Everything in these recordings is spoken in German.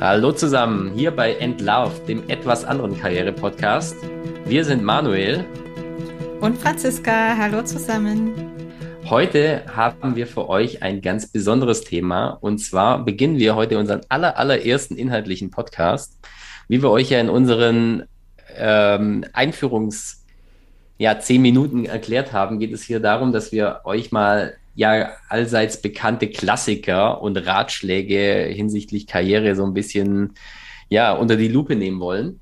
Hallo zusammen, hier bei Entlarvt, dem etwas anderen Karriere-Podcast. Wir sind Manuel und Franziska. Hallo zusammen. Heute haben wir für euch ein ganz besonderes Thema und zwar beginnen wir heute unseren aller, allerersten inhaltlichen Podcast. Wie wir euch ja in unseren ähm, Einführungs- ja, zehn Minuten erklärt haben, geht es hier darum, dass wir euch mal ja allseits bekannte Klassiker und Ratschläge hinsichtlich Karriere so ein bisschen ja unter die Lupe nehmen wollen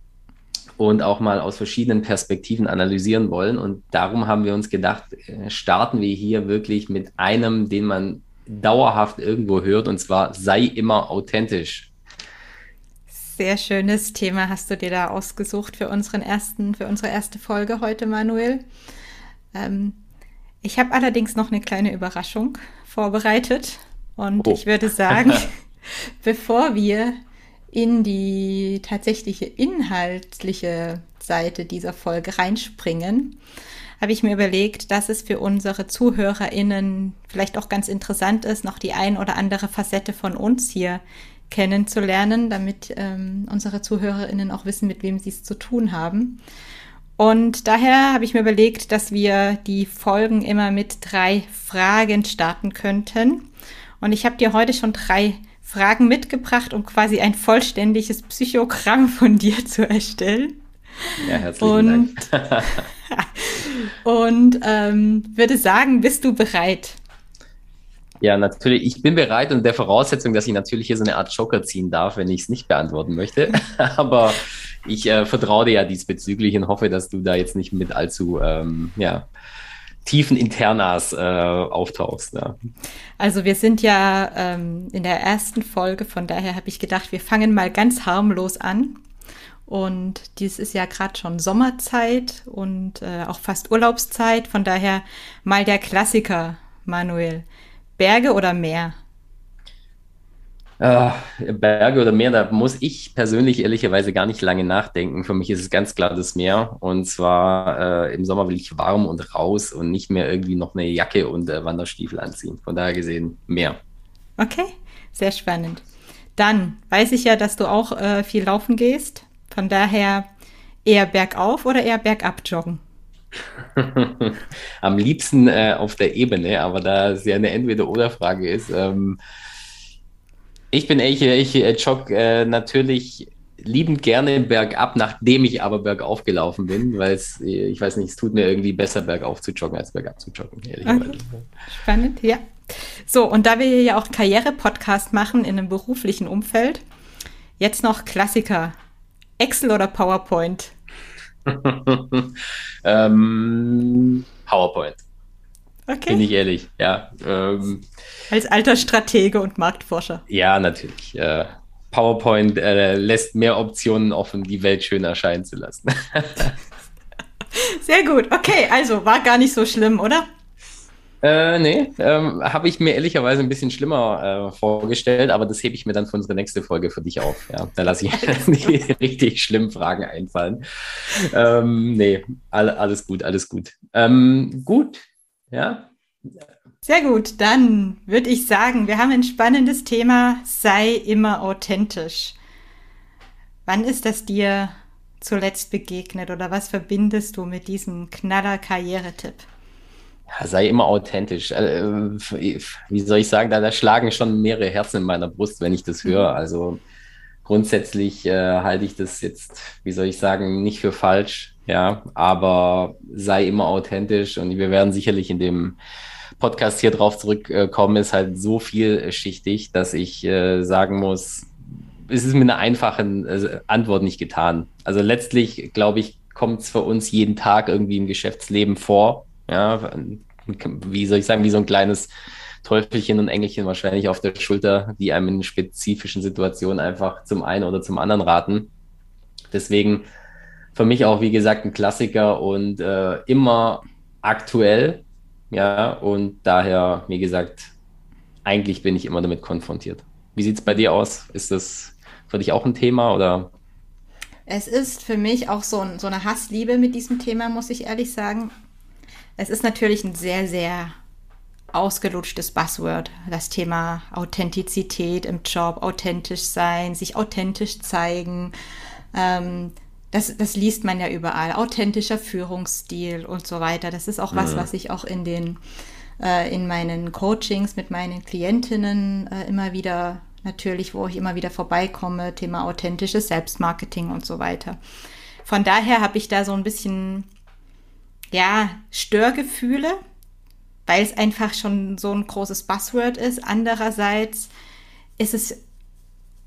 und auch mal aus verschiedenen Perspektiven analysieren wollen. Und darum haben wir uns gedacht, äh, starten wir hier wirklich mit einem, den man dauerhaft irgendwo hört, und zwar sei immer authentisch. Sehr schönes Thema hast du dir da ausgesucht für unseren ersten, für unsere erste Folge heute, Manuel. Ähm, ich habe allerdings noch eine kleine Überraschung vorbereitet und oh. ich würde sagen, bevor wir in die tatsächliche inhaltliche Seite dieser Folge reinspringen, habe ich mir überlegt, dass es für unsere ZuhörerInnen vielleicht auch ganz interessant ist, noch die ein oder andere Facette von uns hier kennenzulernen, damit ähm, unsere ZuhörerInnen auch wissen, mit wem sie es zu tun haben. Und daher habe ich mir überlegt, dass wir die Folgen immer mit drei Fragen starten könnten. Und ich habe dir heute schon drei Fragen mitgebracht, um quasi ein vollständiges Psychogramm von dir zu erstellen. Ja, herzlichen und, Dank. und ähm, würde sagen, bist du bereit? Ja, natürlich. Ich bin bereit und der Voraussetzung, dass ich natürlich hier so eine Art Joker ziehen darf, wenn ich es nicht beantworten möchte. Aber ich äh, vertraue dir ja diesbezüglich und hoffe, dass du da jetzt nicht mit allzu ähm, ja, tiefen Internas äh, auftauchst. Ja. Also wir sind ja ähm, in der ersten Folge, von daher habe ich gedacht, wir fangen mal ganz harmlos an. Und dies ist ja gerade schon Sommerzeit und äh, auch fast Urlaubszeit. Von daher mal der Klassiker, Manuel. Berge oder Meer? Äh, Berge oder Meer, da muss ich persönlich ehrlicherweise gar nicht lange nachdenken. Für mich ist es ganz klar das Meer. Und zwar äh, im Sommer will ich warm und raus und nicht mehr irgendwie noch eine Jacke und äh, Wanderstiefel anziehen. Von daher gesehen Meer. Okay, sehr spannend. Dann weiß ich ja, dass du auch äh, viel laufen gehst. Von daher eher bergauf oder eher bergab joggen? Am liebsten äh, auf der Ebene, aber da es ja eine Entweder-Oder-Frage ist. Ähm, ich bin echt, ich jogge äh, natürlich liebend gerne bergab, nachdem ich aber bergauf gelaufen bin, weil es, äh, ich weiß nicht, es tut mir irgendwie besser, bergauf zu joggen, als bergab zu joggen. Okay. Spannend, ja. So, und da wir ja auch Karriere-Podcast machen in einem beruflichen Umfeld, jetzt noch Klassiker. Excel oder PowerPoint? ähm, PowerPoint. Okay. Bin ich ehrlich, ja. Ähm, Als alter Stratege und Marktforscher. Ja, natürlich. Äh, PowerPoint äh, lässt mehr Optionen offen, die Welt schön erscheinen zu lassen. Sehr gut. Okay, also war gar nicht so schlimm, oder? Äh, nee, ähm, habe ich mir ehrlicherweise ein bisschen schlimmer äh, vorgestellt, aber das hebe ich mir dann für unsere nächste Folge für dich auf. Ja, da lasse ich die richtig schlimmen Fragen einfallen. Ähm, nee, all, alles gut, alles gut. Ähm, gut, ja. Sehr gut, dann würde ich sagen, wir haben ein spannendes Thema, sei immer authentisch. Wann ist das dir zuletzt begegnet oder was verbindest du mit diesem knaller Karrieretipp? Ja, sei immer authentisch. Äh, wie soll ich sagen, da, da, schlagen schon mehrere Herzen in meiner Brust, wenn ich das höre. Also grundsätzlich äh, halte ich das jetzt, wie soll ich sagen, nicht für falsch. Ja, aber sei immer authentisch und wir werden sicherlich in dem Podcast hier drauf zurückkommen, ist halt so vielschichtig, dass ich äh, sagen muss, es ist mit einer einfachen äh, Antwort nicht getan. Also letztlich, glaube ich, kommt es für uns jeden Tag irgendwie im Geschäftsleben vor. Ja, wie soll ich sagen, wie so ein kleines Teufelchen und Engelchen wahrscheinlich auf der Schulter, die einem in spezifischen Situationen einfach zum einen oder zum anderen raten. Deswegen für mich auch, wie gesagt, ein Klassiker und äh, immer aktuell. Ja, und daher, wie gesagt, eigentlich bin ich immer damit konfrontiert. Wie sieht es bei dir aus? Ist das für dich auch ein Thema oder? Es ist für mich auch so, so eine Hassliebe mit diesem Thema, muss ich ehrlich sagen. Es ist natürlich ein sehr, sehr ausgelutschtes Buzzword, das Thema Authentizität im Job, authentisch sein, sich authentisch zeigen. Ähm, das, das liest man ja überall. Authentischer Führungsstil und so weiter. Das ist auch was, mhm. was ich auch in den äh, in meinen Coachings mit meinen Klientinnen äh, immer wieder natürlich, wo ich immer wieder vorbeikomme, Thema authentisches Selbstmarketing und so weiter. Von daher habe ich da so ein bisschen ja Störgefühle, weil es einfach schon so ein großes Buzzword ist. Andererseits ist es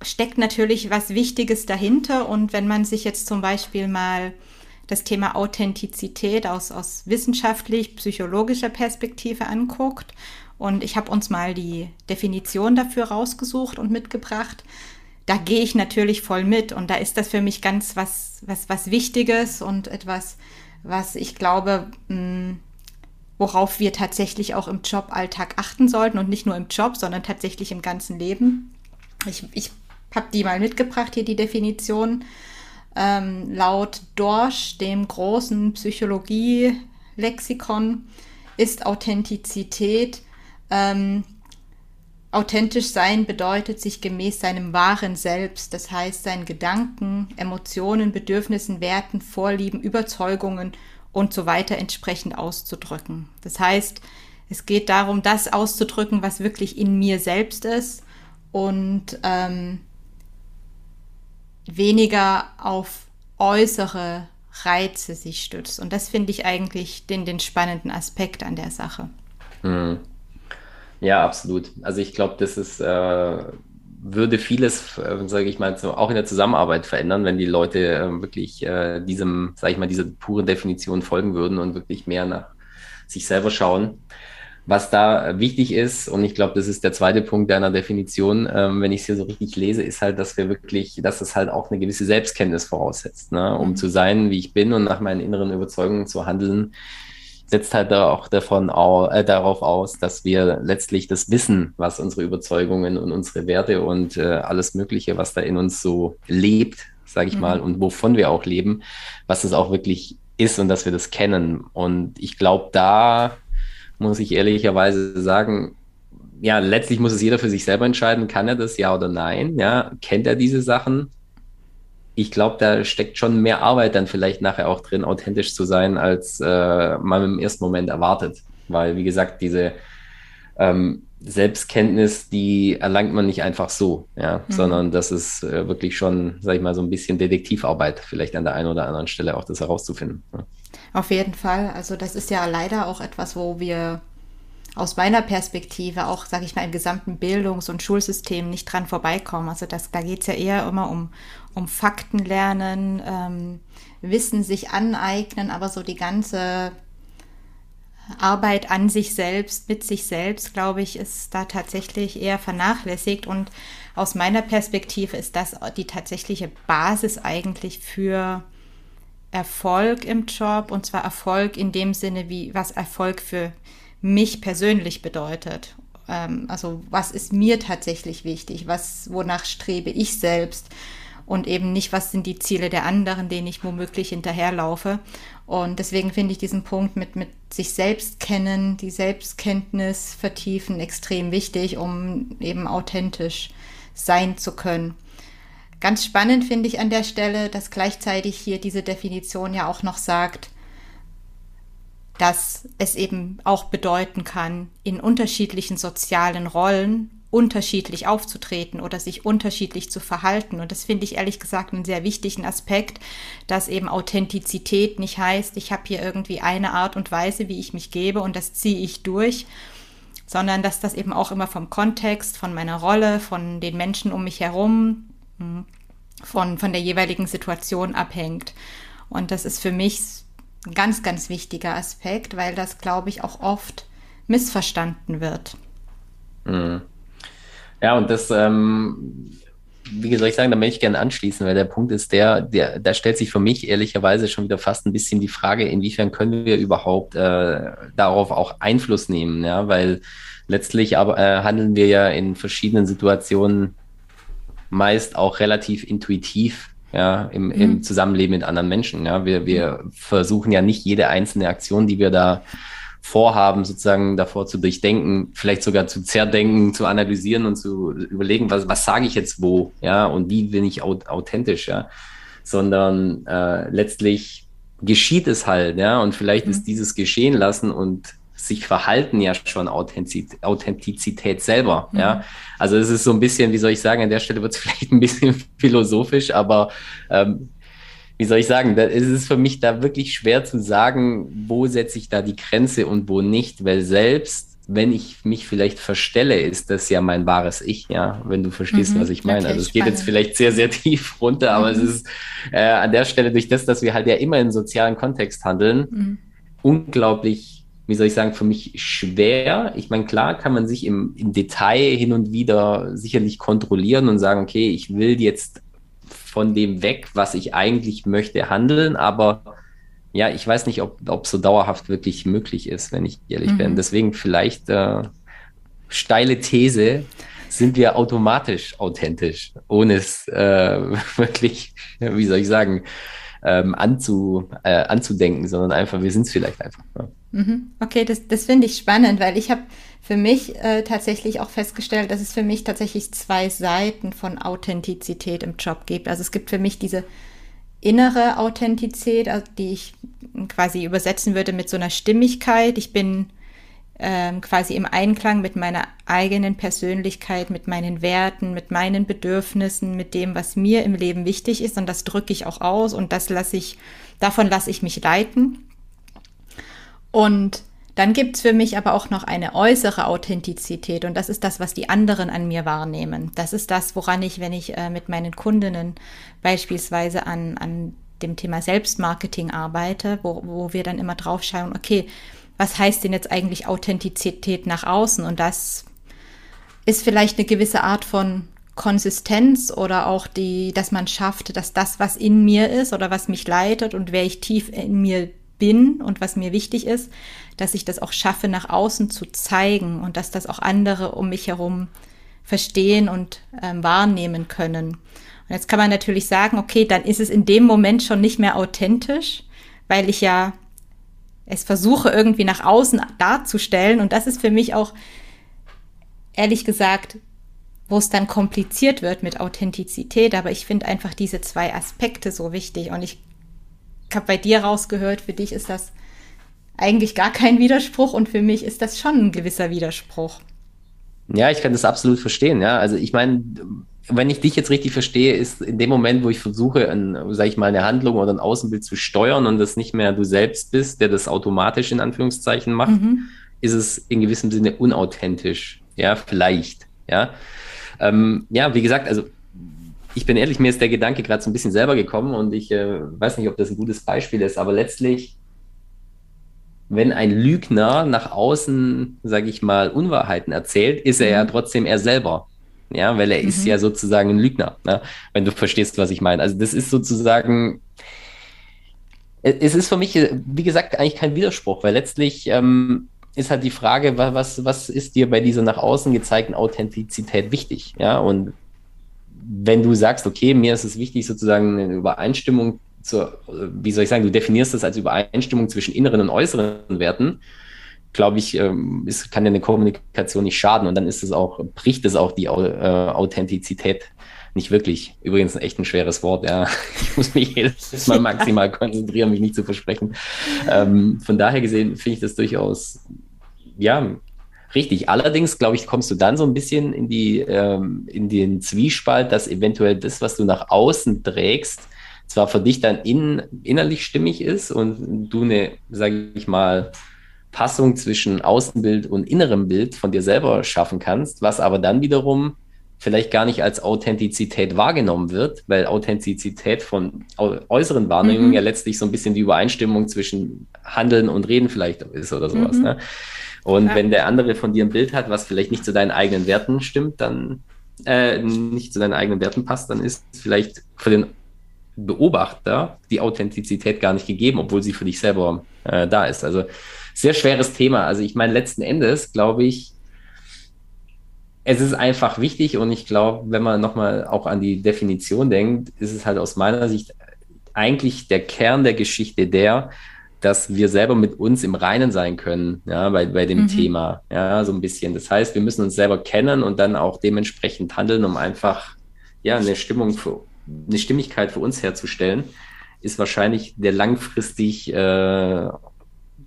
steckt natürlich was Wichtiges dahinter. Und wenn man sich jetzt zum Beispiel mal das Thema Authentizität aus, aus wissenschaftlich-psychologischer Perspektive anguckt, und ich habe uns mal die Definition dafür rausgesucht und mitgebracht, da gehe ich natürlich voll mit. Und da ist das für mich ganz was, was, was Wichtiges und etwas, was ich glaube, mh, hm, worauf wir tatsächlich auch im Joballtag achten sollten und nicht nur im Job, sondern tatsächlich im ganzen Leben. Ich, ich habe die mal mitgebracht, hier die Definition. Ähm, laut Dorsch, dem großen Psychologie-Lexikon, ist Authentizität ähm, authentisch sein bedeutet, sich gemäß seinem wahren Selbst, das heißt seinen Gedanken, Emotionen, Bedürfnissen, Werten, Vorlieben, Überzeugungen und so weiter entsprechend auszudrücken. Das heißt, es geht darum, das auszudrücken, was wirklich in mir selbst ist und ähm, weniger auf äußere Reize sich stützt. Und das finde ich eigentlich den, den spannenden Aspekt an der Sache. Mhm. Ja, absolut. Also ich glaube, das ist, äh, würde vieles, äh, sage ich mal, so auch in der Zusammenarbeit verändern, wenn die Leute äh, wirklich äh, diesem, sage ich mal, dieser puren Definition folgen würden und wirklich mehr nach sich selber schauen. Was da wichtig ist, und ich glaube, das ist der zweite Punkt deiner Definition, ähm, wenn ich es hier so richtig lese, ist halt, dass wir wirklich, dass es halt auch eine gewisse Selbstkenntnis voraussetzt, ne? um mhm. zu sein, wie ich bin und nach meinen inneren Überzeugungen zu handeln, setzt halt auch davon au, äh, darauf aus, dass wir letztlich das Wissen, was unsere Überzeugungen und unsere Werte und äh, alles Mögliche, was da in uns so lebt, sage ich mhm. mal, und wovon wir auch leben, was es auch wirklich ist und dass wir das kennen. Und ich glaube, da muss ich ehrlicherweise sagen, ja, letztlich muss es jeder für sich selber entscheiden, kann er das ja oder nein, ja, kennt er diese Sachen? Ich glaube, da steckt schon mehr Arbeit dann vielleicht nachher auch drin, authentisch zu sein, als äh, man im ersten Moment erwartet. Weil, wie gesagt, diese ähm, Selbstkenntnis, die erlangt man nicht einfach so, ja, mhm. sondern das ist äh, wirklich schon, sag ich mal, so ein bisschen Detektivarbeit, vielleicht an der einen oder anderen Stelle auch das herauszufinden. Ja. Auf jeden Fall. Also das ist ja leider auch etwas, wo wir aus meiner Perspektive auch, sage ich mal, im gesamten Bildungs- und Schulsystem nicht dran vorbeikommen. Also das, da geht es ja eher immer um, um Fakten lernen, ähm, Wissen sich aneignen, aber so die ganze Arbeit an sich selbst, mit sich selbst, glaube ich, ist da tatsächlich eher vernachlässigt. Und aus meiner Perspektive ist das die tatsächliche Basis eigentlich für Erfolg im Job und zwar Erfolg in dem Sinne, wie was Erfolg für mich persönlich bedeutet. Ähm, also was ist mir tatsächlich wichtig? Was, wonach strebe ich selbst? Und eben nicht, was sind die Ziele der anderen, denen ich womöglich hinterherlaufe. Und deswegen finde ich diesen Punkt mit, mit sich selbst kennen, die Selbstkenntnis vertiefen, extrem wichtig, um eben authentisch sein zu können. Ganz spannend finde ich an der Stelle, dass gleichzeitig hier diese Definition ja auch noch sagt, dass es eben auch bedeuten kann, in unterschiedlichen sozialen Rollen unterschiedlich aufzutreten oder sich unterschiedlich zu verhalten. Und das finde ich ehrlich gesagt einen sehr wichtigen Aspekt, dass eben Authentizität nicht heißt, ich habe hier irgendwie eine Art und Weise, wie ich mich gebe und das ziehe ich durch, sondern dass das eben auch immer vom Kontext, von meiner Rolle, von den Menschen um mich herum, hm, von, von der jeweiligen Situation abhängt. Und das ist für mich ein ganz, ganz wichtiger Aspekt, weil das, glaube ich, auch oft missverstanden wird. Mhm. Ja, und das, ähm, wie soll ich sagen, da möchte ich gerne anschließen, weil der Punkt ist der, der, da stellt sich für mich ehrlicherweise schon wieder fast ein bisschen die Frage, inwiefern können wir überhaupt äh, darauf auch Einfluss nehmen, ja, weil letztlich aber, äh, handeln wir ja in verschiedenen Situationen meist auch relativ intuitiv ja, im, mhm. im Zusammenleben mit anderen Menschen. Ja. Wir, wir versuchen ja nicht jede einzelne Aktion, die wir da Vorhaben sozusagen davor zu durchdenken, vielleicht sogar zu zerdenken, zu analysieren und zu überlegen, was, was sage ich jetzt wo, ja, und wie bin ich authentisch, ja, sondern äh, letztlich geschieht es halt, ja, und vielleicht mhm. ist dieses Geschehen lassen und sich verhalten ja schon Authentizität, Authentizität selber, mhm. ja. Also es ist so ein bisschen, wie soll ich sagen, an der Stelle wird es vielleicht ein bisschen philosophisch, aber ähm, wie soll ich sagen, da ist es für mich da wirklich schwer zu sagen, wo setze ich da die Grenze und wo nicht, weil selbst wenn ich mich vielleicht verstelle, ist das ja mein wahres Ich, ja, wenn du verstehst, mhm, was ich meine. Okay, also es geht jetzt vielleicht sehr, sehr tief runter, aber mhm. es ist äh, an der Stelle durch das, dass wir halt ja immer im sozialen Kontext handeln, mhm. unglaublich, wie soll ich sagen, für mich schwer. Ich meine, klar kann man sich im, im Detail hin und wieder sicherlich kontrollieren und sagen, okay, ich will jetzt von dem weg, was ich eigentlich möchte, handeln, aber ja, ich weiß nicht, ob, ob so dauerhaft wirklich möglich ist, wenn ich ehrlich mhm. bin. Deswegen vielleicht äh, steile These, sind wir automatisch authentisch, ohne es äh, wirklich, wie soll ich sagen, ähm, anzu, äh, anzudenken, sondern einfach, wir sind es vielleicht einfach. Ja. Mhm. Okay, das, das finde ich spannend, weil ich habe für mich äh, tatsächlich auch festgestellt, dass es für mich tatsächlich zwei Seiten von Authentizität im Job gibt. Also es gibt für mich diese innere Authentizität, also die ich quasi übersetzen würde mit so einer Stimmigkeit. Ich bin ähm, quasi im Einklang mit meiner eigenen Persönlichkeit, mit meinen Werten, mit meinen Bedürfnissen, mit dem, was mir im Leben wichtig ist. Und das drücke ich auch aus und das lasse ich, davon lasse ich mich leiten. Und dann gibt es für mich aber auch noch eine äußere Authentizität und das ist das, was die anderen an mir wahrnehmen. Das ist das, woran ich, wenn ich äh, mit meinen Kundinnen beispielsweise an, an dem Thema Selbstmarketing arbeite, wo, wo wir dann immer drauf schauen, okay, was heißt denn jetzt eigentlich Authentizität nach außen? Und das ist vielleicht eine gewisse Art von Konsistenz oder auch die, dass man schafft, dass das, was in mir ist oder was mich leitet und wer ich tief in mir bin und was mir wichtig ist, dass ich das auch schaffe, nach außen zu zeigen und dass das auch andere um mich herum verstehen und ähm, wahrnehmen können. Und jetzt kann man natürlich sagen, okay, dann ist es in dem Moment schon nicht mehr authentisch, weil ich ja es versuche irgendwie nach außen darzustellen. Und das ist für mich auch, ehrlich gesagt, wo es dann kompliziert wird mit Authentizität. Aber ich finde einfach diese zwei Aspekte so wichtig. Und ich habe bei dir rausgehört, für dich ist das eigentlich gar kein Widerspruch und für mich ist das schon ein gewisser Widerspruch. Ja, ich kann das absolut verstehen. Ja, also ich meine, wenn ich dich jetzt richtig verstehe, ist in dem Moment, wo ich versuche, ein, sag ich mal, eine Handlung oder ein Außenbild zu steuern und das nicht mehr du selbst bist, der das automatisch in Anführungszeichen macht, mhm. ist es in gewissem Sinne unauthentisch. Ja, vielleicht. Ja, ähm, ja, wie gesagt, also ich bin ehrlich, mir ist der Gedanke gerade so ein bisschen selber gekommen und ich äh, weiß nicht, ob das ein gutes Beispiel ist, aber letztlich, wenn ein Lügner nach außen, sage ich mal, Unwahrheiten erzählt, ist er mhm. ja trotzdem er selber. Ja, weil er mhm. ist ja sozusagen ein Lügner, ne? wenn du verstehst, was ich meine. Also das ist sozusagen, es ist für mich, wie gesagt, eigentlich kein Widerspruch, weil letztlich ähm, ist halt die Frage, was, was ist dir bei dieser nach außen gezeigten Authentizität wichtig? Ja, und wenn du sagst, okay, mir ist es wichtig, sozusagen eine Übereinstimmung zur, wie soll ich sagen, du definierst das als Übereinstimmung zwischen inneren und äußeren Werten, glaube ich, ähm, ist, kann ja eine Kommunikation nicht schaden und dann ist es auch, bricht es auch die äh, Authentizität nicht wirklich. Übrigens echt ein schweres Wort, ja. Ich muss mich jedes Mal maximal konzentrieren, mich nicht zu versprechen. Ähm, von daher gesehen finde ich das durchaus, ja, Richtig. Allerdings, glaube ich, kommst du dann so ein bisschen in die, ähm, in den Zwiespalt, dass eventuell das, was du nach außen trägst, zwar für dich dann in, innerlich stimmig ist und du eine, sage ich mal, Passung zwischen Außenbild und innerem Bild von dir selber schaffen kannst, was aber dann wiederum vielleicht gar nicht als Authentizität wahrgenommen wird, weil Authentizität von äußeren Wahrnehmungen mhm. ja letztlich so ein bisschen die Übereinstimmung zwischen Handeln und Reden vielleicht ist oder sowas. Mhm. Ne? Und ja. wenn der andere von dir ein Bild hat, was vielleicht nicht zu deinen eigenen Werten stimmt, dann äh, nicht zu deinen eigenen Werten passt, dann ist vielleicht für den Beobachter die Authentizität gar nicht gegeben, obwohl sie für dich selber äh, da ist. Also sehr schweres Thema. Also ich meine, letzten Endes glaube ich, es ist einfach wichtig und ich glaube, wenn man nochmal auch an die Definition denkt, ist es halt aus meiner Sicht eigentlich der Kern der Geschichte der, dass wir selber mit uns im Reinen sein können, ja, bei, bei dem mhm. Thema, ja, so ein bisschen. Das heißt, wir müssen uns selber kennen und dann auch dementsprechend handeln, um einfach, ja, eine Stimmung für, eine Stimmigkeit für uns herzustellen, ist wahrscheinlich der langfristig, äh,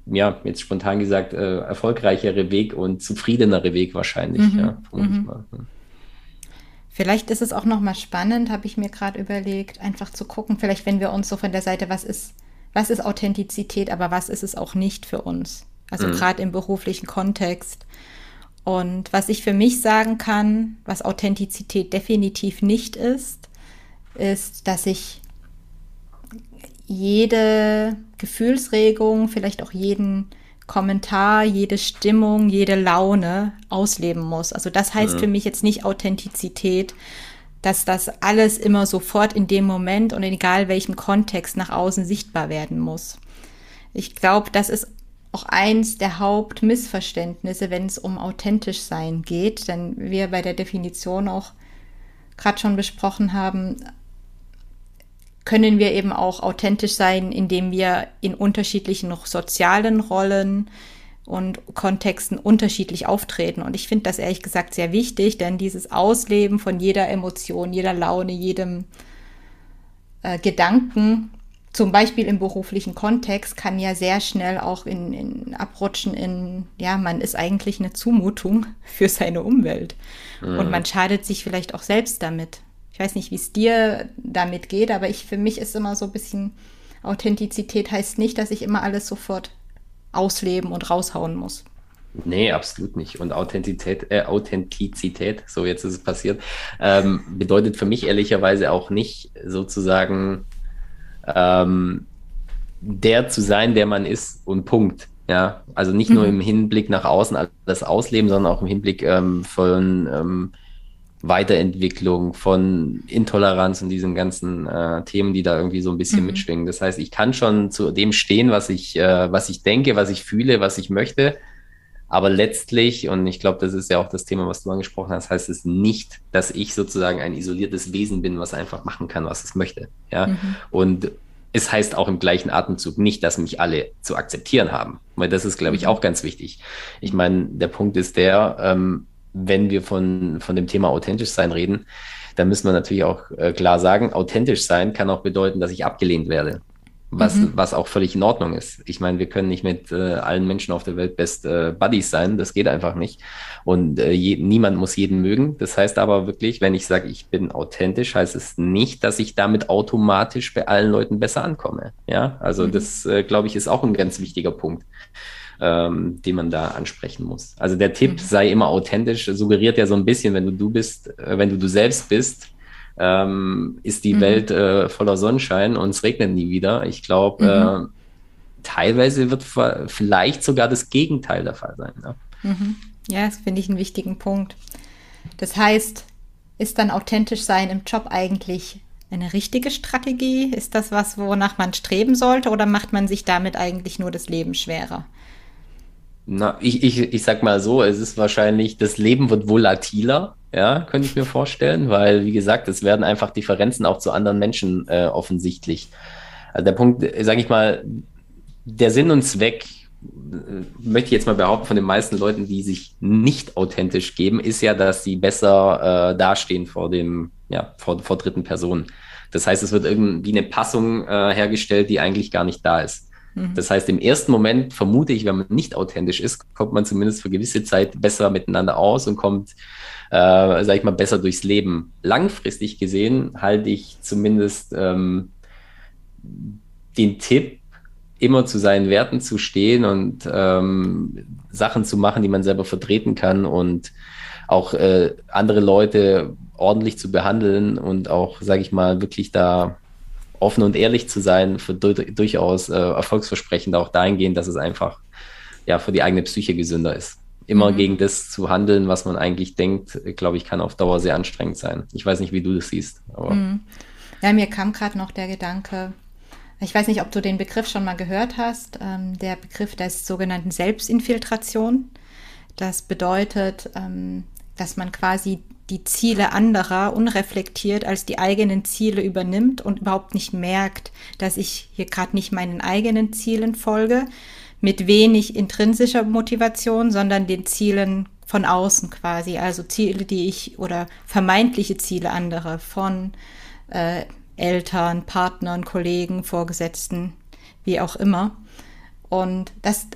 ja, jetzt spontan gesagt, äh, erfolgreichere Weg und zufriedenere Weg wahrscheinlich, mhm. ja, mhm. mal. Vielleicht ist es auch nochmal spannend, habe ich mir gerade überlegt, einfach zu gucken, vielleicht wenn wir uns so von der Seite, was ist, was ist Authentizität, aber was ist es auch nicht für uns? Also mhm. gerade im beruflichen Kontext. Und was ich für mich sagen kann, was Authentizität definitiv nicht ist, ist, dass ich jede Gefühlsregung, vielleicht auch jeden Kommentar, jede Stimmung, jede Laune ausleben muss. Also das heißt ja. für mich jetzt nicht Authentizität, dass das alles immer sofort in dem Moment und egal welchem Kontext nach außen sichtbar werden muss. Ich glaube, das ist auch eins der Hauptmissverständnisse, wenn es um authentisch sein geht, denn wir bei der Definition auch gerade schon besprochen haben, können wir eben auch authentisch sein, indem wir in unterschiedlichen sozialen Rollen und Kontexten unterschiedlich auftreten. Und ich finde das ehrlich gesagt sehr wichtig, denn dieses Ausleben von jeder Emotion, jeder Laune, jedem äh, Gedanken, zum Beispiel im beruflichen Kontext, kann ja sehr schnell auch in, in abrutschen in, ja, man ist eigentlich eine Zumutung für seine Umwelt. Mhm. Und man schadet sich vielleicht auch selbst damit. Ich weiß nicht, wie es dir damit geht, aber ich, für mich ist immer so ein bisschen Authentizität heißt nicht, dass ich immer alles sofort ausleben und raushauen muss. Nee, absolut nicht. Und Authentizität, äh, Authentizität, so jetzt ist es passiert, ähm, bedeutet für mich ehrlicherweise auch nicht sozusagen ähm, der zu sein, der man ist und Punkt. Ja, also nicht mhm. nur im Hinblick nach außen alles ausleben, sondern auch im Hinblick ähm, von ähm, Weiterentwicklung, von Intoleranz und diesen ganzen äh, Themen, die da irgendwie so ein bisschen mhm. mitschwingen. Das heißt, ich kann schon zu dem stehen, was ich, äh, was ich denke, was ich fühle, was ich möchte. Aber letztlich, und ich glaube, das ist ja auch das Thema, was du angesprochen hast, heißt es nicht, dass ich sozusagen ein isoliertes Wesen bin, was einfach machen kann, was es möchte. Ja. Mhm. Und es heißt auch im gleichen Atemzug nicht, dass mich alle zu akzeptieren haben. Weil das ist, glaube ich, mhm. auch ganz wichtig. Ich meine, der Punkt ist der, ähm, wenn wir von, von dem Thema authentisch sein reden, dann müssen wir natürlich auch äh, klar sagen, authentisch sein kann auch bedeuten, dass ich abgelehnt werde. Was, mhm. was auch völlig in Ordnung ist. Ich meine, wir können nicht mit äh, allen Menschen auf der Welt Best äh, Buddies sein, das geht einfach nicht. Und äh, je, niemand muss jeden mögen. Das heißt aber wirklich, wenn ich sage, ich bin authentisch, heißt es nicht, dass ich damit automatisch bei allen Leuten besser ankomme. Ja, also mhm. das, äh, glaube ich, ist auch ein ganz wichtiger Punkt ähm, den man da ansprechen muss. Also der Tipp, mhm. sei immer authentisch, suggeriert ja so ein bisschen, wenn du du bist, äh, wenn du du selbst bist, ähm, ist die mhm. Welt äh, voller Sonnenschein und es regnet nie wieder. Ich glaube, mhm. äh, teilweise wird vielleicht sogar das Gegenteil der Fall sein. Ne? Mhm. Ja, das finde ich einen wichtigen Punkt. Das heißt, ist dann authentisch sein im Job eigentlich eine richtige Strategie? Ist das was, wonach man streben sollte oder macht man sich damit eigentlich nur das Leben schwerer? Na, ich, ich, ich sag mal so, es ist wahrscheinlich, das Leben wird volatiler, ja, könnte ich mir vorstellen, weil, wie gesagt, es werden einfach Differenzen auch zu anderen Menschen äh, offensichtlich. Also der Punkt, sage ich mal, der Sinn und Zweck, äh, möchte ich jetzt mal behaupten, von den meisten Leuten, die sich nicht authentisch geben, ist ja, dass sie besser äh, dastehen vor dem, ja, vor, vor dritten Personen. Das heißt, es wird irgendwie eine Passung äh, hergestellt, die eigentlich gar nicht da ist. Mhm. Das heißt, im ersten Moment vermute ich, wenn man nicht authentisch ist, kommt man zumindest für gewisse Zeit besser miteinander aus und kommt, äh, sag ich mal, besser durchs Leben. Langfristig gesehen halte ich zumindest ähm, den Tipp, immer zu seinen Werten zu stehen und ähm, Sachen zu machen, die man selber vertreten kann und auch äh, andere Leute ordentlich zu behandeln und auch, sage ich mal, wirklich da offen und ehrlich zu sein, für durchaus äh, erfolgsversprechend auch dahingehend, dass es einfach ja für die eigene Psyche gesünder ist. Immer mhm. gegen das zu handeln, was man eigentlich denkt, glaube ich, kann auf Dauer sehr anstrengend sein. Ich weiß nicht, wie du das siehst. Mhm. Ja, mir kam gerade noch der Gedanke, ich weiß nicht, ob du den Begriff schon mal gehört hast, ähm, der Begriff der sogenannten Selbstinfiltration. Das bedeutet, ähm, dass man quasi die Ziele anderer unreflektiert als die eigenen Ziele übernimmt und überhaupt nicht merkt, dass ich hier gerade nicht meinen eigenen Zielen folge, mit wenig intrinsischer Motivation, sondern den Zielen von außen quasi, also Ziele, die ich oder vermeintliche Ziele anderer von äh, Eltern, Partnern, Kollegen, Vorgesetzten, wie auch immer. Und das,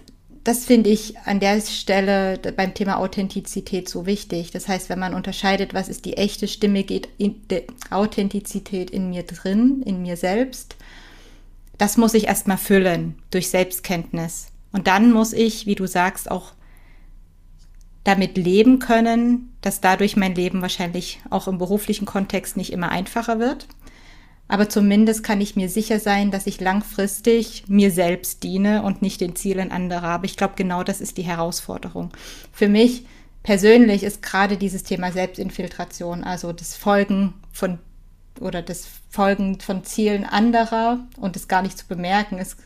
das finde ich an der Stelle beim Thema Authentizität so wichtig. Das heißt, wenn man unterscheidet, was ist die echte Stimme, geht in Authentizität in mir drin, in mir selbst. Das muss ich erstmal füllen durch Selbstkenntnis. Und dann muss ich, wie du sagst, auch damit leben können, dass dadurch mein Leben wahrscheinlich auch im beruflichen Kontext nicht immer einfacher wird. Aber zumindest kann ich mir sicher sein, dass ich langfristig mir selbst diene und nicht den Zielen anderer. Aber ich glaube, genau das ist die Herausforderung. Für mich persönlich ist gerade dieses Thema Selbstinfiltration, also das Folgen von oder das Folgen von Zielen anderer und es gar nicht zu bemerken, ist,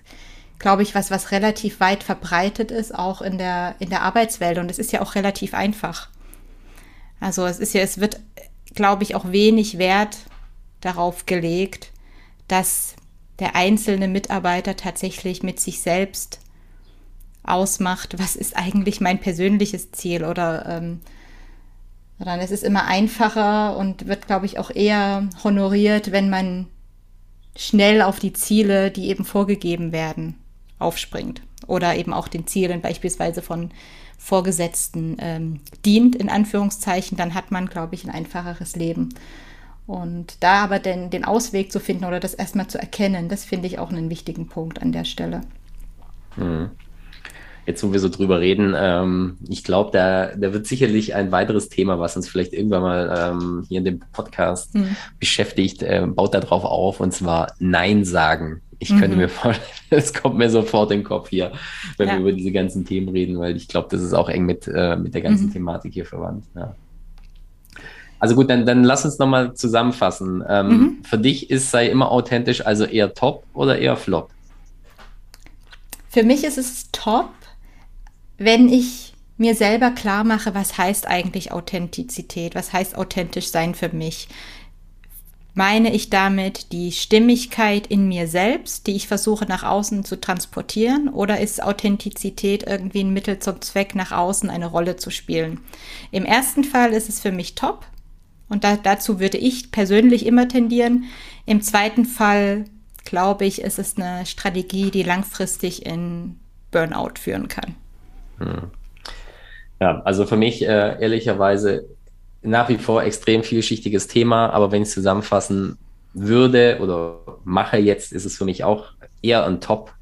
glaube ich, was, was relativ weit verbreitet ist, auch in der, in der Arbeitswelt. Und es ist ja auch relativ einfach. Also es ist ja, es wird, glaube ich, auch wenig Wert darauf gelegt, dass der einzelne Mitarbeiter tatsächlich mit sich selbst ausmacht, was ist eigentlich mein persönliches Ziel oder ähm, es ist immer einfacher und wird, glaube ich, auch eher honoriert, wenn man schnell auf die Ziele, die eben vorgegeben werden, aufspringt oder eben auch den Zielen beispielsweise von Vorgesetzten ähm, dient, in Anführungszeichen, dann hat man, glaube ich, ein einfacheres Leben. Und da aber den, den Ausweg zu finden oder das erstmal zu erkennen, das finde ich auch einen wichtigen Punkt an der Stelle. Hm. Jetzt, wo wir so drüber reden, ähm, ich glaube, da, da wird sicherlich ein weiteres Thema, was uns vielleicht irgendwann mal ähm, hier in dem Podcast hm. beschäftigt, äh, baut darauf auf, und zwar Nein sagen. Ich mhm. könnte mir vorstellen, es kommt mir sofort in den Kopf hier, wenn ja. wir über diese ganzen Themen reden, weil ich glaube, das ist auch eng mit, äh, mit der ganzen mhm. Thematik hier verwandt. Ja. Also gut, dann, dann lass uns nochmal zusammenfassen. Ähm, mhm. Für dich ist sei immer authentisch, also eher top oder eher flop? Für mich ist es top, wenn ich mir selber klar mache, was heißt eigentlich Authentizität, was heißt authentisch sein für mich. Meine ich damit die Stimmigkeit in mir selbst, die ich versuche nach außen zu transportieren, oder ist Authentizität irgendwie ein Mittel zum Zweck, nach außen eine Rolle zu spielen? Im ersten Fall ist es für mich top, und da, dazu würde ich persönlich immer tendieren. Im zweiten Fall glaube ich, ist es eine Strategie, die langfristig in Burnout führen kann. Hm. Ja, also für mich äh, ehrlicherweise nach wie vor extrem vielschichtiges Thema, aber wenn ich es zusammenfassen würde oder mache jetzt, ist es für mich auch eher ein Top,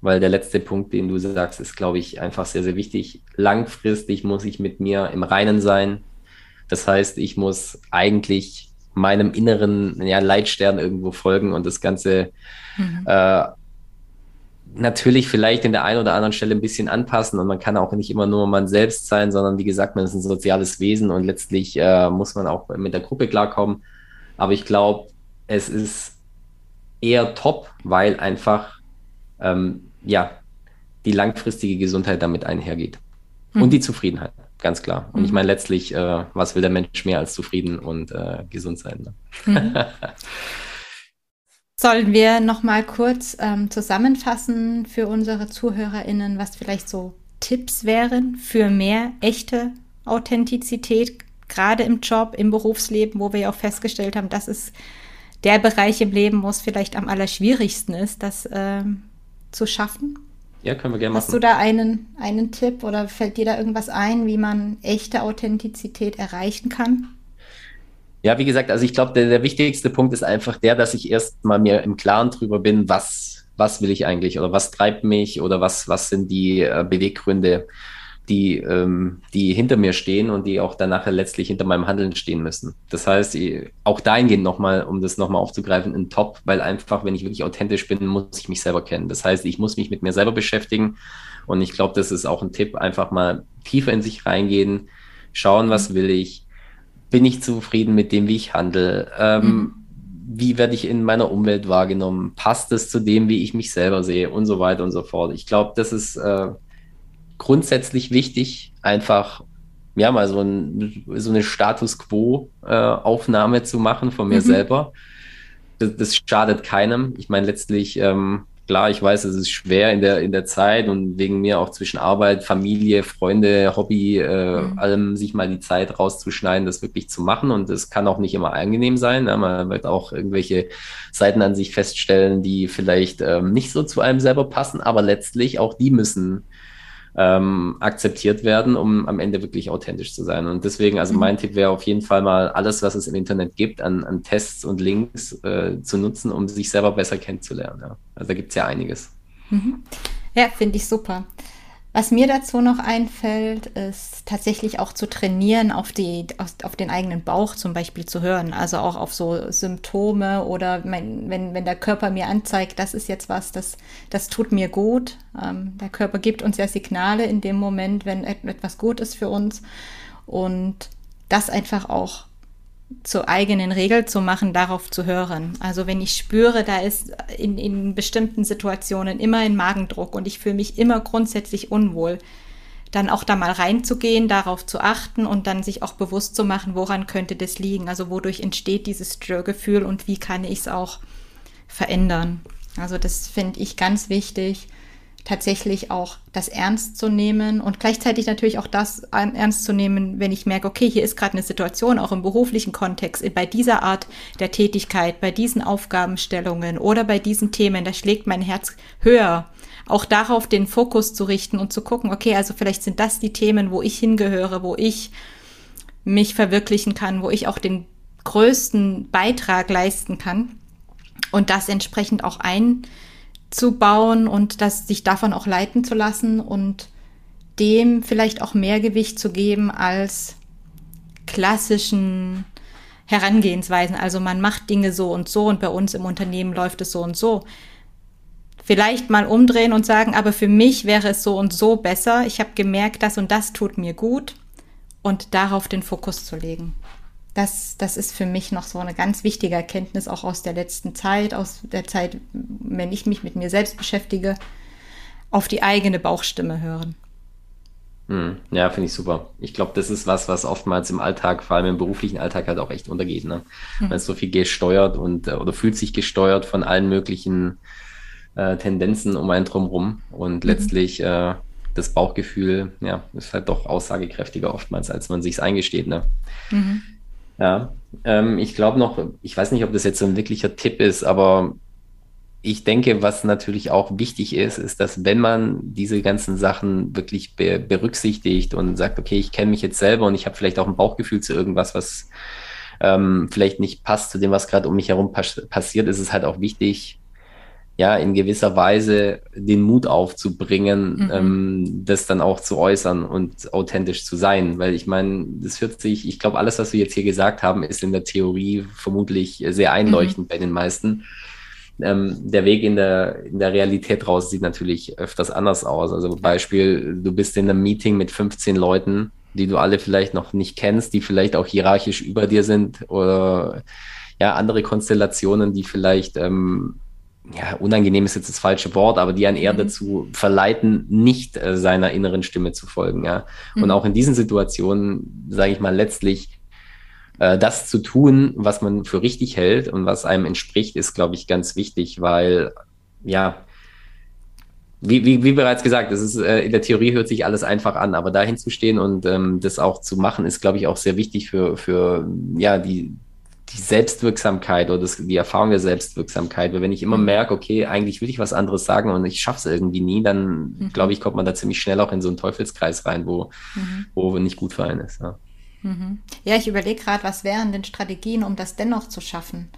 weil der letzte Punkt, den du sagst, ist, glaube ich, einfach sehr, sehr wichtig. Langfristig muss ich mit mir im Reinen sein, das heißt, ich muss eigentlich meinem inneren ja, Leitstern irgendwo folgen und das Ganze mhm. äh, natürlich vielleicht in der einen oder anderen Stelle ein bisschen anpassen und man kann auch nicht immer nur man selbst sein, sondern wie gesagt, man ist ein soziales Wesen und letztlich äh, muss man auch mit der Gruppe klarkommen. Aber ich glaube, es ist eher top, weil einfach ähm, ja die langfristige Gesundheit damit einhergeht mhm. und die Zufriedenheit ganz klar. Und mhm. ich meine letztlich, äh, was will der Mensch mehr als zufrieden und äh, gesund sein? Ne? Mhm. Sollen wir noch mal kurz ähm, zusammenfassen für unsere ZuhörerInnen, was vielleicht so Tipps wären für mehr echte Authentizität, gerade im Job, im Berufsleben, wo wir ja auch festgestellt haben, dass es der Bereich im Leben, wo es vielleicht am allerschwierigsten ist, das ähm, zu schaffen? Ja, können wir gerne machen. Hast du da einen, einen Tipp oder fällt dir da irgendwas ein, wie man echte Authentizität erreichen kann? Ja, wie gesagt, also ich glaube, der, der wichtigste Punkt ist einfach der, dass ich erst mal mir im Klaren drüber bin, was, was will ich eigentlich oder was treibt mich oder was, was sind die äh, Beweggründe die, ähm, die hinter mir stehen und die auch danach letztlich hinter meinem Handeln stehen müssen. Das heißt, auch dahingehend nochmal, um das nochmal aufzugreifen, ein Top, weil einfach, wenn ich wirklich authentisch bin, muss ich mich selber kennen. Das heißt, ich muss mich mit mir selber beschäftigen und ich glaube, das ist auch ein Tipp, einfach mal tiefer in sich reingehen, schauen, was will ich, bin ich zufrieden mit dem, wie ich handle, ähm, mhm. wie werde ich in meiner Umwelt wahrgenommen, passt es zu dem, wie ich mich selber sehe und so weiter und so fort. Ich glaube, das ist äh, grundsätzlich wichtig, einfach ja, mal so, ein, so eine Status Quo-Aufnahme äh, zu machen von mir mhm. selber. Das, das, schadet keinem. Ich meine, letztlich, ähm, klar, ich weiß, es ist schwer in der, in der Zeit und wegen mir auch zwischen Arbeit, Familie, Freunde, Hobby, äh, mhm. allem sich mal die Zeit rauszuschneiden, das wirklich zu machen. Und es kann auch nicht immer angenehm sein. Ja, man wird auch irgendwelche Seiten an sich feststellen, die vielleicht ähm, nicht so zu einem selber passen, aber letztlich auch die müssen ähm, akzeptiert werden, um am Ende wirklich authentisch zu sein. Und deswegen, also mein mhm. Tipp wäre auf jeden Fall mal alles, was es im Internet gibt, an, an Tests und Links äh, zu nutzen, um sich selber besser kennenzulernen. Ja. Also da gibt es ja einiges. Mhm. Ja, finde ich super. Was mir dazu noch einfällt, ist tatsächlich auch zu trainieren, auf, die, auf, auf den eigenen Bauch zum Beispiel zu hören. Also auch auf so Symptome oder mein, wenn, wenn der Körper mir anzeigt, das ist jetzt was, das, das tut mir gut. Ähm, der Körper gibt uns ja Signale in dem Moment, wenn etwas gut ist für uns. Und das einfach auch zur eigenen Regel zu machen, darauf zu hören. Also wenn ich spüre, da ist in, in bestimmten Situationen immer ein Magendruck und ich fühle mich immer grundsätzlich unwohl, dann auch da mal reinzugehen, darauf zu achten und dann sich auch bewusst zu machen, woran könnte das liegen, also wodurch entsteht dieses Störgefühl und wie kann ich es auch verändern. Also das finde ich ganz wichtig, tatsächlich auch das ernst zu nehmen und gleichzeitig natürlich auch das ernst zu nehmen, wenn ich merke, okay, hier ist gerade eine Situation, auch im beruflichen Kontext, bei dieser Art der Tätigkeit, bei diesen Aufgabenstellungen oder bei diesen Themen, da schlägt mein Herz höher. Auch darauf den Fokus zu richten und zu gucken, okay, also vielleicht sind das die Themen, wo ich hingehöre, wo ich mich verwirklichen kann, wo ich auch den größten Beitrag leisten kann und das entsprechend auch ein zu bauen und das sich davon auch leiten zu lassen und dem vielleicht auch mehr Gewicht zu geben als klassischen Herangehensweisen. Also man macht Dinge so und so und bei uns im Unternehmen läuft es so und so. Vielleicht mal umdrehen und sagen, aber für mich wäre es so und so besser. Ich habe gemerkt, das und das tut mir gut und darauf den Fokus zu legen. Das, das ist für mich noch so eine ganz wichtige Erkenntnis, auch aus der letzten Zeit, aus der Zeit, wenn ich mich mit mir selbst beschäftige, auf die eigene Bauchstimme hören. Hm, ja, finde ich super. Ich glaube, das ist was, was oftmals im Alltag, vor allem im beruflichen Alltag halt auch echt untergeht. Ne? Man ist so viel gesteuert und äh, oder fühlt sich gesteuert von allen möglichen äh, Tendenzen um einen drumherum und mhm. letztlich äh, das Bauchgefühl, ja, ist halt doch aussagekräftiger oftmals, als man sich eingesteht. Ne? Mhm. Ja, ähm, ich glaube noch, ich weiß nicht, ob das jetzt so ein wirklicher Tipp ist, aber ich denke, was natürlich auch wichtig ist, ist, dass wenn man diese ganzen Sachen wirklich be berücksichtigt und sagt, okay, ich kenne mich jetzt selber und ich habe vielleicht auch ein Bauchgefühl zu irgendwas, was ähm, vielleicht nicht passt zu dem, was gerade um mich herum pass passiert, ist es halt auch wichtig, ja, in gewisser Weise den Mut aufzubringen, mhm. ähm, das dann auch zu äußern und authentisch zu sein. Weil ich meine, das hört sich, ich glaube, alles, was wir jetzt hier gesagt haben, ist in der Theorie vermutlich sehr einleuchtend mhm. bei den meisten. Ähm, der Weg in der, in der Realität raus sieht natürlich öfters anders aus. Also Beispiel, du bist in einem Meeting mit 15 Leuten, die du alle vielleicht noch nicht kennst, die vielleicht auch hierarchisch über dir sind oder ja, andere Konstellationen, die vielleicht ähm, ja, unangenehm ist jetzt das falsche Wort, aber die einen eher mhm. dazu verleiten, nicht äh, seiner inneren Stimme zu folgen. Ja. Mhm. Und auch in diesen Situationen, sage ich mal, letztlich äh, das zu tun, was man für richtig hält und was einem entspricht, ist, glaube ich, ganz wichtig, weil, ja, wie, wie, wie bereits gesagt, das ist, äh, in der Theorie hört sich alles einfach an, aber dahin zu stehen und ähm, das auch zu machen, ist, glaube ich, auch sehr wichtig für, für ja, die, die Selbstwirksamkeit oder das, die Erfahrung der Selbstwirksamkeit. Weil wenn ich immer mhm. merke, okay, eigentlich will ich was anderes sagen und ich schaffe es irgendwie nie, dann mhm. glaube ich, kommt man da ziemlich schnell auch in so einen Teufelskreis rein, wo, mhm. wo nicht gut für einen ist. Ja, mhm. ja ich überlege gerade, was wären denn Strategien, um das dennoch zu schaffen?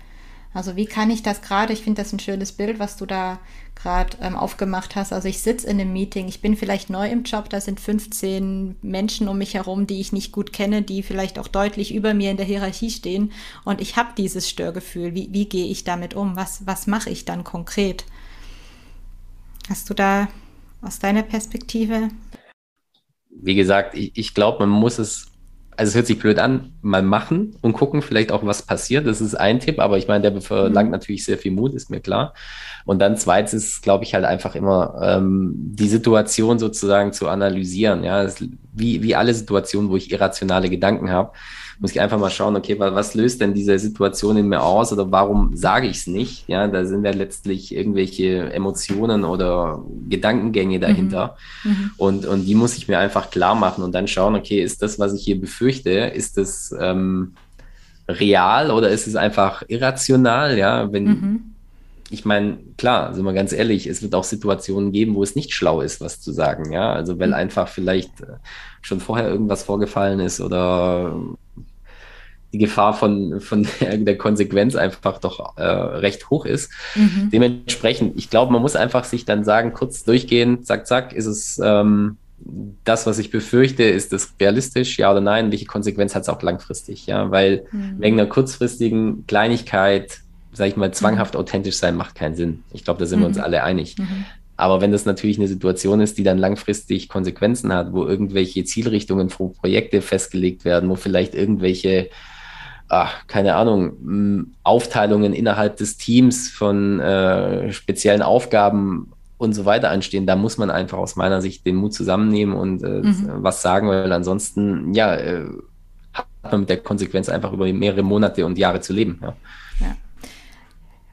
Also wie kann ich das gerade, ich finde das ein schönes Bild, was du da gerade ähm, aufgemacht hast. Also ich sitze in einem Meeting, ich bin vielleicht neu im Job, da sind 15 Menschen um mich herum, die ich nicht gut kenne, die vielleicht auch deutlich über mir in der Hierarchie stehen und ich habe dieses Störgefühl. Wie, wie gehe ich damit um? Was, was mache ich dann konkret? Hast du da aus deiner Perspektive? Wie gesagt, ich, ich glaube, man muss es also es hört sich blöd an, mal machen und gucken, vielleicht auch was passiert. Das ist ein Tipp, aber ich meine, der verlangt mhm. natürlich sehr viel Mut, ist mir klar. Und dann zweitens ist, glaube ich, halt einfach immer ähm, die Situation sozusagen zu analysieren. Ja, das, wie, wie alle Situationen, wo ich irrationale Gedanken habe muss ich einfach mal schauen, okay, was löst denn diese Situation in mir aus oder warum sage ich es nicht? Ja, da sind ja letztlich irgendwelche Emotionen oder Gedankengänge dahinter. Mhm. mhm. Und, und die muss ich mir einfach klar machen und dann schauen, okay, ist das, was ich hier befürchte, ist das ähm, real oder ist es einfach irrational? Ja, wenn, mhm ich meine, klar, sind wir ganz ehrlich, es wird auch Situationen geben, wo es nicht schlau ist, was zu sagen, ja. Also weil mhm. einfach vielleicht äh, schon vorher irgendwas vorgefallen ist oder die Gefahr von, von der Konsequenz einfach doch äh, recht hoch ist. Mhm. Dementsprechend, ich glaube, man muss einfach sich dann sagen, kurz durchgehen, zack, zack, ist es ähm, das, was ich befürchte, ist das realistisch, ja oder nein? Welche Konsequenz hat es auch langfristig? Ja, weil mhm. wegen einer kurzfristigen Kleinigkeit, sage ich mal, zwanghaft mhm. authentisch sein, macht keinen Sinn. Ich glaube, da sind wir uns mhm. alle einig. Mhm. Aber wenn das natürlich eine Situation ist, die dann langfristig Konsequenzen hat, wo irgendwelche Zielrichtungen pro Projekte festgelegt werden, wo vielleicht irgendwelche ach, keine Ahnung, Aufteilungen innerhalb des Teams von äh, speziellen Aufgaben und so weiter anstehen, da muss man einfach aus meiner Sicht den Mut zusammennehmen und äh, mhm. was sagen, weil ansonsten, ja, äh, hat man mit der Konsequenz einfach über mehrere Monate und Jahre zu leben. Ja. ja.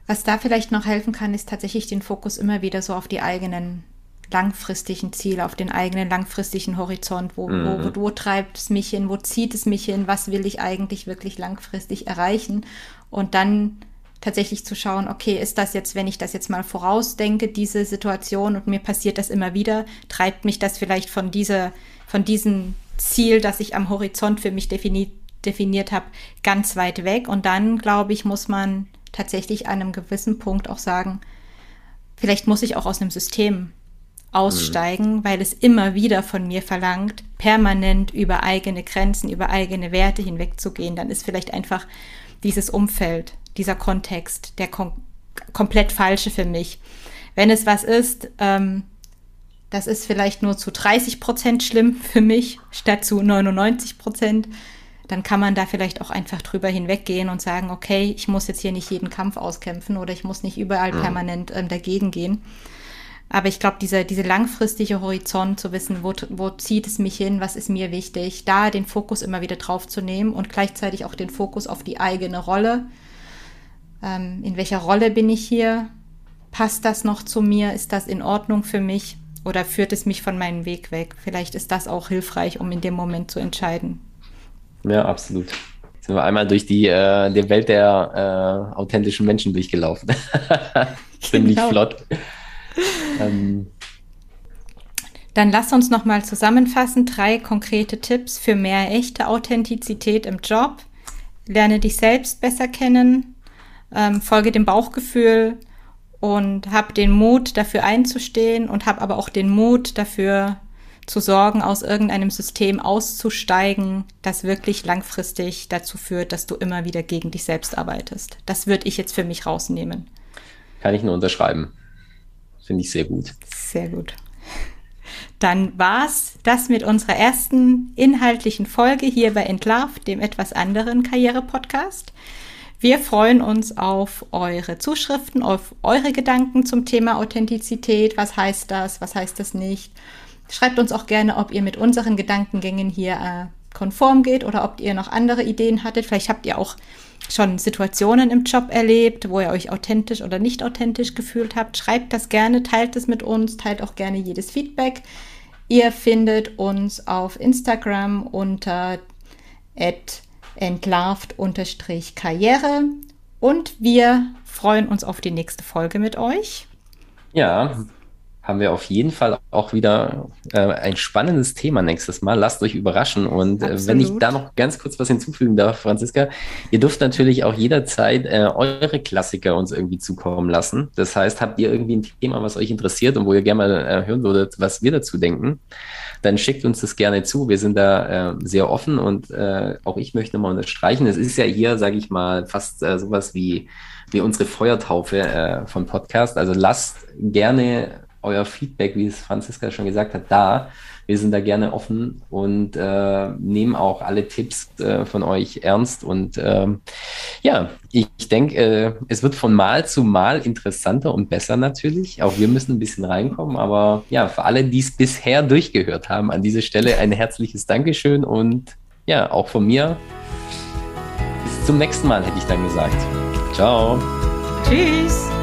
Was da vielleicht noch helfen kann, ist tatsächlich den Fokus immer wieder so auf die eigenen langfristigen Ziele, auf den eigenen langfristigen Horizont. Wo, mhm. wo, wo treibt es mich hin? Wo zieht es mich hin? Was will ich eigentlich wirklich langfristig erreichen? Und dann tatsächlich zu schauen, okay, ist das jetzt, wenn ich das jetzt mal vorausdenke, diese Situation und mir passiert das immer wieder, treibt mich das vielleicht von dieser, von diesem Ziel, das ich am Horizont für mich defini definiert habe, ganz weit weg. Und dann, glaube ich, muss man tatsächlich an einem gewissen Punkt auch sagen, vielleicht muss ich auch aus einem System aussteigen, mhm. weil es immer wieder von mir verlangt, permanent über eigene Grenzen, über eigene Werte hinwegzugehen. Dann ist vielleicht einfach dieses Umfeld, dieser Kontext der kom komplett falsche für mich. Wenn es was ist, ähm, das ist vielleicht nur zu 30 Prozent schlimm für mich, statt zu 99 Prozent, dann kann man da vielleicht auch einfach drüber hinweggehen und sagen, okay, ich muss jetzt hier nicht jeden Kampf auskämpfen oder ich muss nicht überall mhm. permanent ähm, dagegen gehen. Aber ich glaube, diese, diese langfristige Horizont zu wissen, wo, wo zieht es mich hin, was ist mir wichtig, da den Fokus immer wieder drauf zu nehmen und gleichzeitig auch den Fokus auf die eigene Rolle. Ähm, in welcher Rolle bin ich hier? Passt das noch zu mir? Ist das in Ordnung für mich? Oder führt es mich von meinem Weg weg? Vielleicht ist das auch hilfreich, um in dem Moment zu entscheiden. Ja, absolut sind wir einmal durch die, äh, die Welt der äh, authentischen Menschen durchgelaufen. Ziemlich genau. flott. Ähm. Dann lass uns noch mal zusammenfassen. Drei konkrete Tipps für mehr echte Authentizität im Job. Lerne dich selbst besser kennen, ähm, folge dem Bauchgefühl und hab den Mut, dafür einzustehen und hab aber auch den Mut, dafür zu sorgen, aus irgendeinem System auszusteigen, das wirklich langfristig dazu führt, dass du immer wieder gegen dich selbst arbeitest. Das würde ich jetzt für mich rausnehmen. Kann ich nur unterschreiben. Finde ich sehr gut. Sehr gut. Dann war's das mit unserer ersten inhaltlichen Folge hier bei Entlarvt, dem etwas anderen Karriere-Podcast. Wir freuen uns auf eure Zuschriften, auf eure Gedanken zum Thema Authentizität. Was heißt das? Was heißt das nicht? Schreibt uns auch gerne, ob ihr mit unseren Gedankengängen hier äh, konform geht oder ob ihr noch andere Ideen hattet. Vielleicht habt ihr auch schon Situationen im Job erlebt, wo ihr euch authentisch oder nicht authentisch gefühlt habt. Schreibt das gerne, teilt es mit uns, teilt auch gerne jedes Feedback. Ihr findet uns auf Instagram unter entlarvt-karriere und wir freuen uns auf die nächste Folge mit euch. Ja, haben wir auf jeden Fall auch wieder äh, ein spannendes Thema nächstes Mal. Lasst euch überraschen. Und äh, wenn ich da noch ganz kurz was hinzufügen darf, Franziska, ihr dürft natürlich auch jederzeit äh, eure Klassiker uns irgendwie zukommen lassen. Das heißt, habt ihr irgendwie ein Thema, was euch interessiert und wo ihr gerne mal äh, hören würdet, was wir dazu denken, dann schickt uns das gerne zu. Wir sind da äh, sehr offen und äh, auch ich möchte mal unterstreichen. Es ist ja hier, sage ich mal, fast sowas wie, wie unsere Feuertaufe vom Podcast. Also lasst gerne euer Feedback, wie es Franziska schon gesagt hat, da. wir sind da gerne offen und äh, nehmen auch alle Tipps äh, von euch ernst. Und ähm, ja, ich, ich denke, äh, es wird von Mal zu Mal interessanter und besser natürlich. Auch wir müssen ein bisschen reinkommen. Aber ja, für alle, die es bisher durchgehört haben, an dieser Stelle ein herzliches Dankeschön und ja, auch von mir. Bis zum nächsten Mal, hätte ich dann gesagt. Ciao. Tschüss.